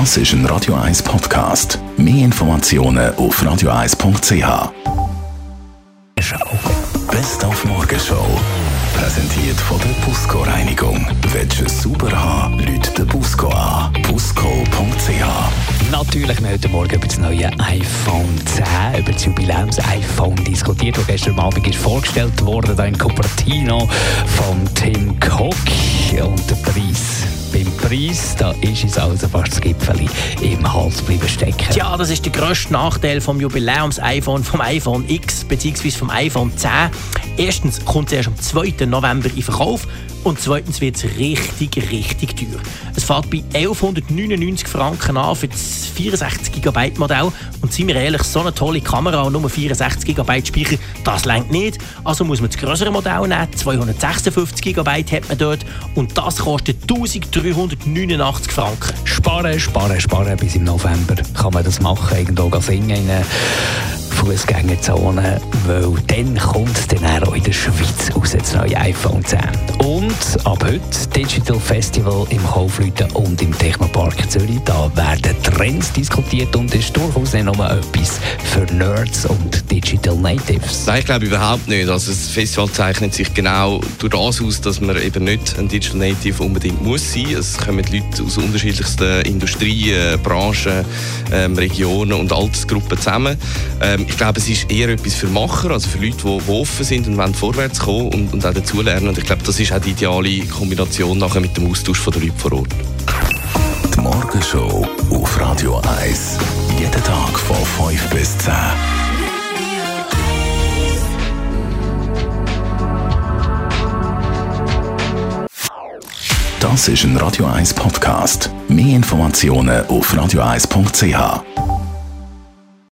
Das ist ein Radio 1 Podcast. Mehr Informationen auf radio1.ch. Best auf Morgenshow. Präsentiert von der Busco Reinigung. Willst sauber haben, Leute den Busco an. Busco.ch. Natürlich wir heute Morgen über das neue iPhone 10, über das Jubiläums-iPhone diskutiert, das gestern Abend ist vorgestellt wurde, da in Cupertino von Tim Cook. Preis, da ist es also fast das Gipfel im Hals bleiben stecken. Tja, das ist der grösste Nachteil vom Jubiläums-iPhone, vom iPhone X bzw. vom iPhone 10. Erstens kommt es erst am 2. November in Verkauf und zweitens wird es richtig, richtig teuer. Es fährt bei 1199 Franken an für das 64 GB Modell. Und seien wir ehrlich, so eine tolle Kamera und nur 64 GB Speicher, das längt nicht. Also muss man das größere Modell nehmen. 256 GB hat man dort. Und das kostet 1389 Franken. Sparen, sparen, sparen. Bis im November kann man das machen. Irgendwo singen in Fußgängerzone, weil dann kommt es dann auch in der Schweiz raus, das neue iPhone 10. Und ab heute Digital Festival im Kaufleuten und im Technopark Zürich. Da werden Trends diskutiert und ist durchaus nicht nur etwas für Nerds und Digital Natives. Nein, ich glaube überhaupt nicht. Also das Festival zeichnet sich genau durch das aus, dass man eben nicht ein Digital Native unbedingt muss sein. Es kommen Leute aus unterschiedlichsten Industrien, Branchen, ähm, Regionen und Altersgruppen zusammen. Ähm, ich glaube, es ist eher etwas für Macher, also für Leute, die, offen sind und wollen vorwärts kommen und, und auch dazulernen. Und ich glaube, das ist auch die ideale Kombination nachher mit dem Austausch der Leute vor Ort. Die Morgenshow auf Radio 1. Jeden Tag von 5 bis 10. Das ist ein Radio 1 Podcast. Mehr Informationen auf radio1.ch.